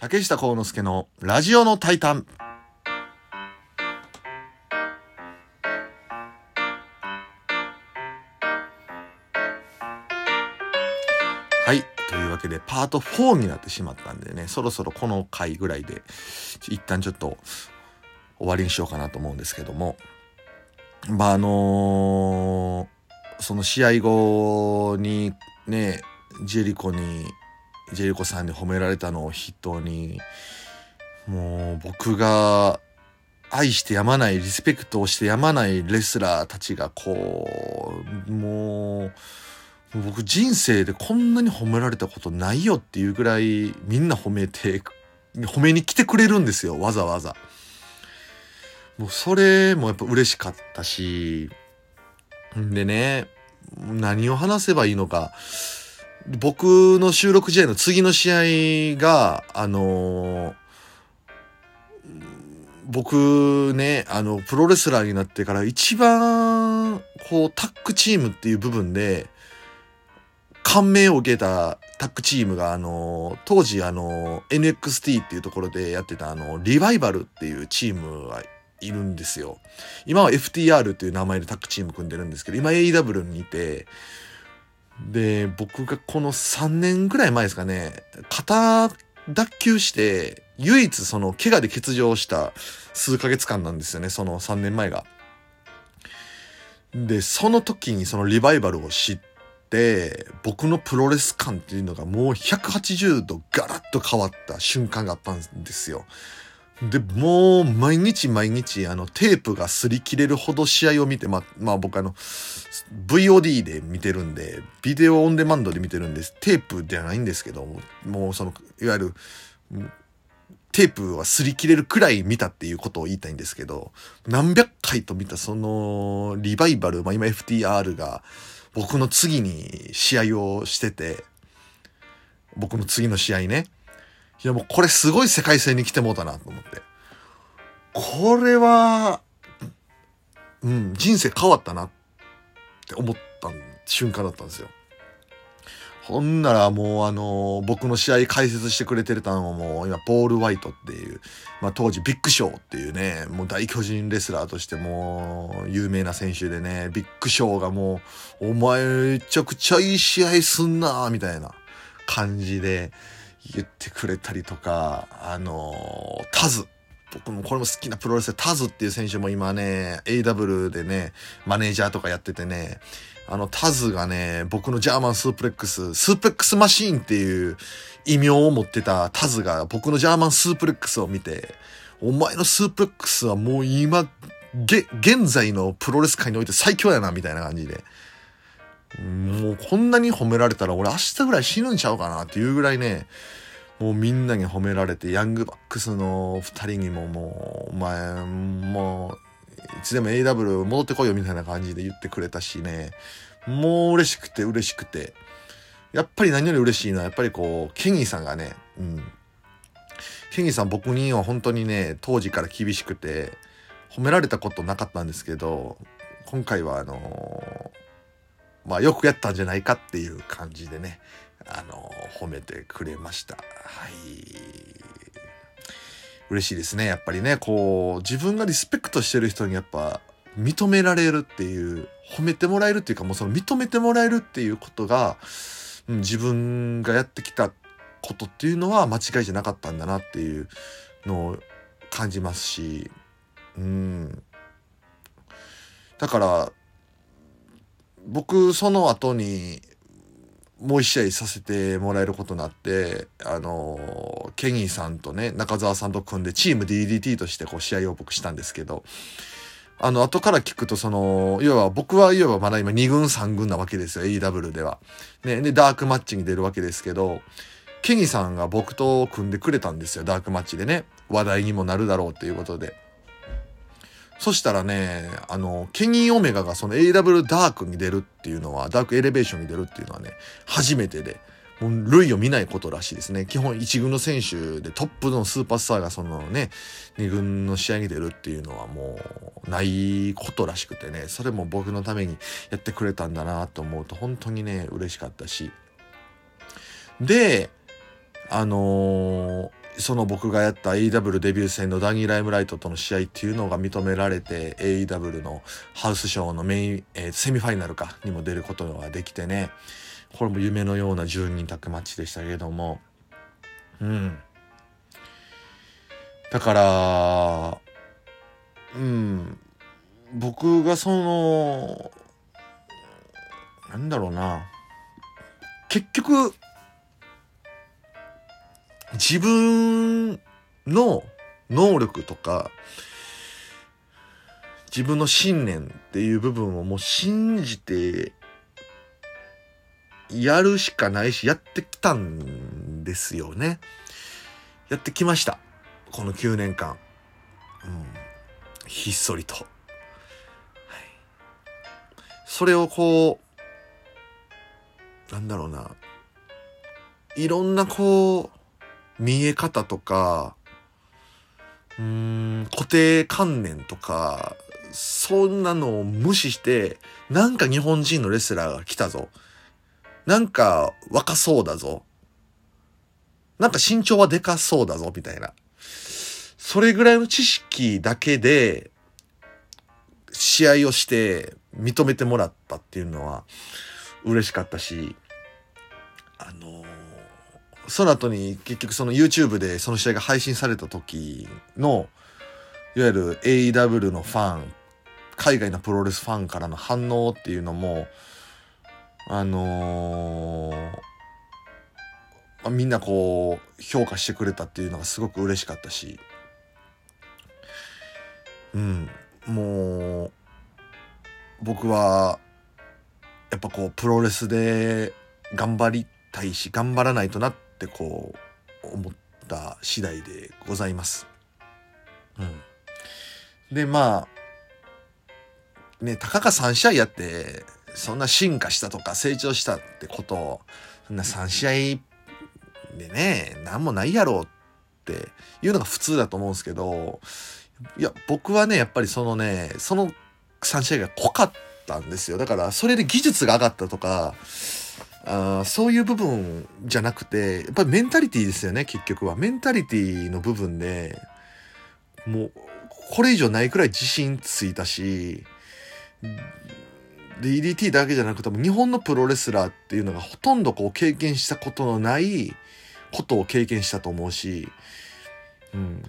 竹下幸之助のラジオのタイタン。はい。というわけで、パート4になってしまったんでね、そろそろこの回ぐらいで、一旦ちょっと終わりにしようかなと思うんですけども、まあ、あのーその試合後にね、ジェリコに、ジェリコさんに褒められたのを筆頭に、もう僕が愛してやまない、リスペクトをしてやまないレスラーたちがこう、もう、僕人生でこんなに褒められたことないよっていうぐらいみんな褒めて、褒めに来てくれるんですよ、わざわざ。もうそれもやっぱ嬉しかったし、んでね、何を話せばいいのか。僕の収録試合の次の試合が、あのー僕ね、あの、プロレスラーになってから一番、こう、タッグチームっていう部分で、感銘を受けたタッグチームが、あの、当時、あの、NXT っていうところでやってた、あの、リバイバルっていうチームがいるんですよ。今は FTR っていう名前でタッグチーム組んでるんですけど、今 AEW にいて、で、僕がこの3年ぐらい前ですかね、肩脱臼して、唯一その怪我で欠場した数ヶ月間なんですよね、その3年前が。で、その時にそのリバイバルを知って、僕のプロレス感っていうのがもう180度ガラッと変わった瞬間があったんですよ。で、もう毎日毎日あのテープが擦り切れるほど試合を見て、ま、まあ僕あの VOD で見てるんで、ビデオオンデマンドで見てるんです。テープではないんですけども、もうその、いわゆる、テープは擦り切れるくらい見たっていうことを言いたいんですけど、何百回と見たそのリバイバル、まあ今 FTR が僕の次に試合をしてて、僕の次の試合ね。いやもうこれすごい世界線に来てもうたなと思って。これは、うん、人生変わったなって思った瞬間だったんですよ。ほんならもうあの僕の試合解説してくれてたのもう今ポール・ワイトっていう、まあ当時ビッグショーっていうね、もう大巨人レスラーとしてもう有名な選手でね、ビッグショーがもう、お前めちゃくちゃいい試合すんなみたいな感じで言ってくれたりとか、あのタズ。僕もこれも好きなプロレスでタズっていう選手も今ね、AW でね、マネージャーとかやっててね、あの、タズがね、僕のジャーマンスープレックス、スープレックスマシーンっていう異名を持ってたタズが僕のジャーマンスープレックスを見て、お前のスープレックスはもう今、げ、現在のプロレス界において最強やな、みたいな感じで。もうこんなに褒められたら俺明日ぐらい死ぬんちゃうかなっていうぐらいね、もうみんなに褒められて、ヤングバックスの二人にももう、お前、もう、いつでも AW 戻ってこいよみたいな感じで言ってくれたしね、もう嬉しくて嬉しくて、やっぱり何より嬉しいのは、やっぱりこう、ケニーさんがね、うん。ケニーさん僕には本当にね、当時から厳しくて、褒められたことなかったんですけど、今回はあのまあよくやったんじゃないかっていう感じでね、あの褒めてくれました。はい。嬉しいですね。やっぱりね、こう、自分がリスペクトしてる人にやっぱ認められるっていう、褒めてもらえるっていうか、もうその認めてもらえるっていうことが、うん、自分がやってきたことっていうのは間違いじゃなかったんだなっていうのを感じますし、うん。だから、僕、その後に、もう一試合させてもらえることになって、あの、ケニーさんとね、中澤さんと組んで、チーム DDT としてこう試合を僕したんですけど、あの、後から聞くと、その、いわば、僕はいわばまだ今2軍3軍なわけですよ、AW では。ね、で、ダークマッチに出るわけですけど、ケニーさんが僕と組んでくれたんですよ、ダークマッチでね。話題にもなるだろうっていうことで。そしたらね、あの、ケニーオメガがその AW ダークに出るっていうのは、ダークエレベーションに出るっていうのはね、初めてで、もう類を見ないことらしいですね。基本一軍の選手でトップのスーパースターがそのね、二軍の試合に出るっていうのはもうないことらしくてね、それも僕のためにやってくれたんだなと思うと本当にね、嬉しかったし。で、あのーその僕がやった AEW デビュー戦のダニー・ライムライトとの試合っていうのが認められて AEW のハウスショーのメイン、えー、セミファイナルかにも出ることができてね。これも夢のような10人タッグマッチでしたけども。うん。だからうん。僕がそのなんだろうな。結局自分の能力とか、自分の信念っていう部分をもう信じて、やるしかないし、やってきたんですよね。やってきました。この9年間。うん。ひっそりと。はい。それをこう、なんだろうな。いろんなこう、見え方とか、うーん、固定観念とか、そんなのを無視して、なんか日本人のレスラーが来たぞ。なんか若そうだぞ。なんか身長はでかそうだぞ、みたいな。それぐらいの知識だけで、試合をして認めてもらったっていうのは嬉しかったし、あのその後に結局その YouTube でその試合が配信された時のいわゆる AEW のファン海外のプロレスファンからの反応っていうのもあのー、みんなこう評価してくれたっていうのがすごく嬉しかったし。うん。もう僕はやっぱこうプロレスで頑張りたいし頑張らないとなってってこう思った次第でございます。うん。で、まあ、ね、たかが3試合やって、そんな進化したとか成長したってこと、そんな3試合でね、何もないやろうっていうのが普通だと思うんですけど、いや、僕はね、やっぱりそのね、その3試合が濃かったんですよ。だから、それで技術が上がったとか、あそういう部分じゃなくて、やっぱりメンタリティですよね、結局は。メンタリティの部分で、もう、これ以上ないくらい自信ついたし、DDT だけじゃなくても日本のプロレスラーっていうのがほとんどこう経験したことのないことを経験したと思うし、うん。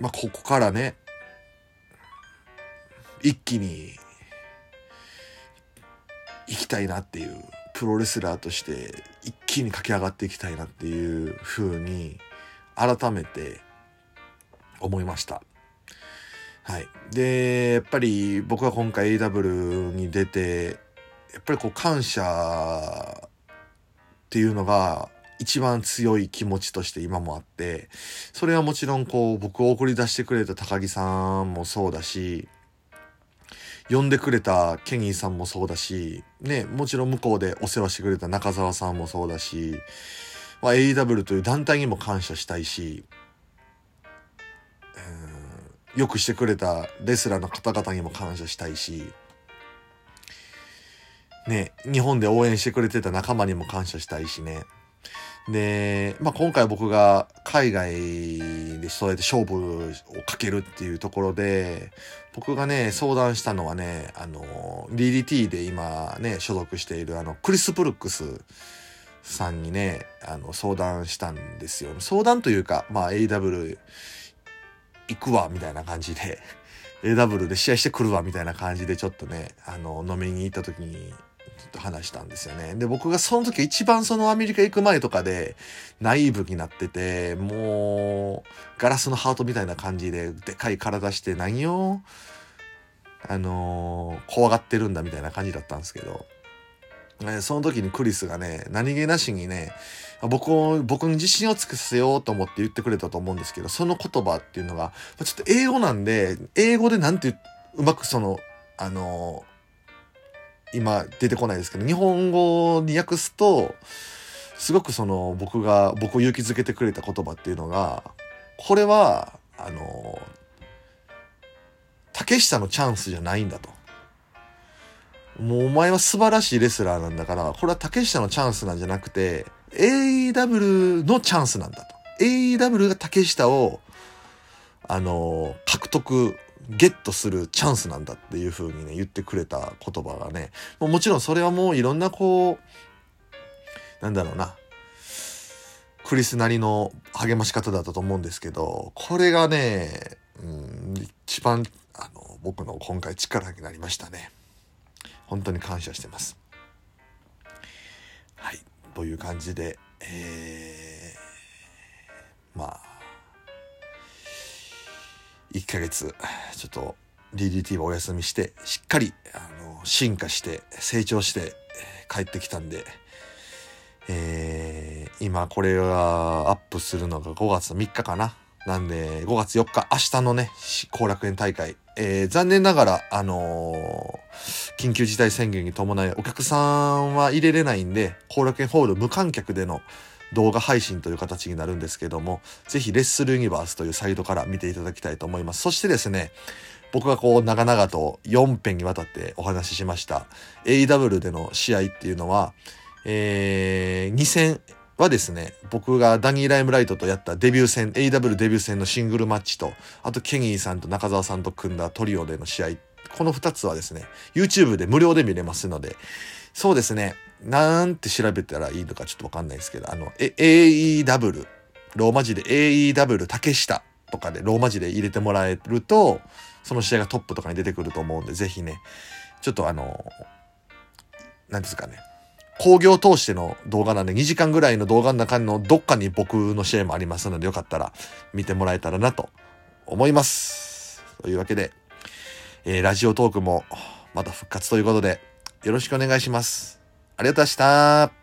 まあ、ここからね、一気にたいなっていうプロレスラーとして一気に駆け上がっていきたいなっていう風に改めて思いました。はい。で、やっぱり僕は今回 AW に出て、やっぱりこう感謝っていうのが一番強い気持ちとして今もあって、それはもちろんこう僕を送り出してくれた高木さんもそうだし、呼んでくれたケニーさんもそうだし、ね、もちろん向こうでお世話してくれた中澤さんもそうだし、まあ、AEW という団体にも感謝したいし、よくしてくれたレスラーの方々にも感謝したいし、ね、日本で応援してくれてた仲間にも感謝したいしね。で、まあ、今回僕が海外でそうやって勝負をかけるっていうところで、僕がね、相談したのはね、あの、DDT で今ね、所属しているあの、クリス・ブルックスさんにね、あの、相談したんですよ。相談というか、まあ、AW 行くわ、みたいな感じで、AW で試合してくるわ、みたいな感じでちょっとね、あの、飲みに行った時に、と話したんですよね。で、僕がその時一番そのアメリカ行く前とかで、ナイーブになってて、もう、ガラスのハートみたいな感じで、でかい体して何を、あのー、怖がってるんだみたいな感じだったんですけど、ね、その時にクリスがね、何気なしにね、僕を、僕に自信をつけさせようと思って言ってくれたと思うんですけど、その言葉っていうのが、ちょっと英語なんで、英語でなんてうまくその、あの今出てこないですけど、日本語に訳すと、すごくその僕が、僕を勇気づけてくれた言葉っていうのが、これは、あの、竹下のチャンスじゃないんだと。もうお前は素晴らしいレスラーなんだから、これは竹下のチャンスなんじゃなくて、AEW のチャンスなんだと。AEW が竹下を、あの、獲得、ゲットするチャンスなんだっていう風にね、言ってくれた言葉がね、もちろんそれはもういろんなこう、なんだろうな、クリスなりの励まし方だったと思うんですけど、これがね、うん、一番、あの、僕の今回力になりましたね。本当に感謝してます。はい。という感じで、えー、まあ、ヶ月、ちょっと DDT はお休みして、しっかり、あの、進化して、成長して、帰ってきたんで、えー、今これがアップするのが5月3日かな。なんで、5月4日、明日のね、後楽園大会。えー、残念ながら、あのー、緊急事態宣言に伴いお客さんは入れれないんで、後楽園ホール無観客での動画配信という形になるんですけども、ぜひレッスルユニバースというサイトから見ていただきたいと思います。そしてですね、僕がこう長々と4編にわたってお話ししました AW での試合っていうのは、えー、2戦はですね、僕がダニー・ライムライトとやったデビュー戦、AW デビュー戦のシングルマッチと、あとケニーさんと中澤さんと組んだトリオでの試合、この2つはですね、YouTube で無料で見れますので、そうですね、なんて調べたらいいのかちょっとわかんないですけど、あの、AEW、ローマ字で AEW 竹下とかでローマ字で入れてもらえると、その試合がトップとかに出てくると思うんで、ぜひね、ちょっとあの、なんですかね、工業通しての動画なんで2時間ぐらいの動画の中のどっかに僕の試合もありますのでよかったら見てもらえたらなと思います。というわけで、えー、ラジオトークもまた復活ということでよろしくお願いします。ありがとうございました。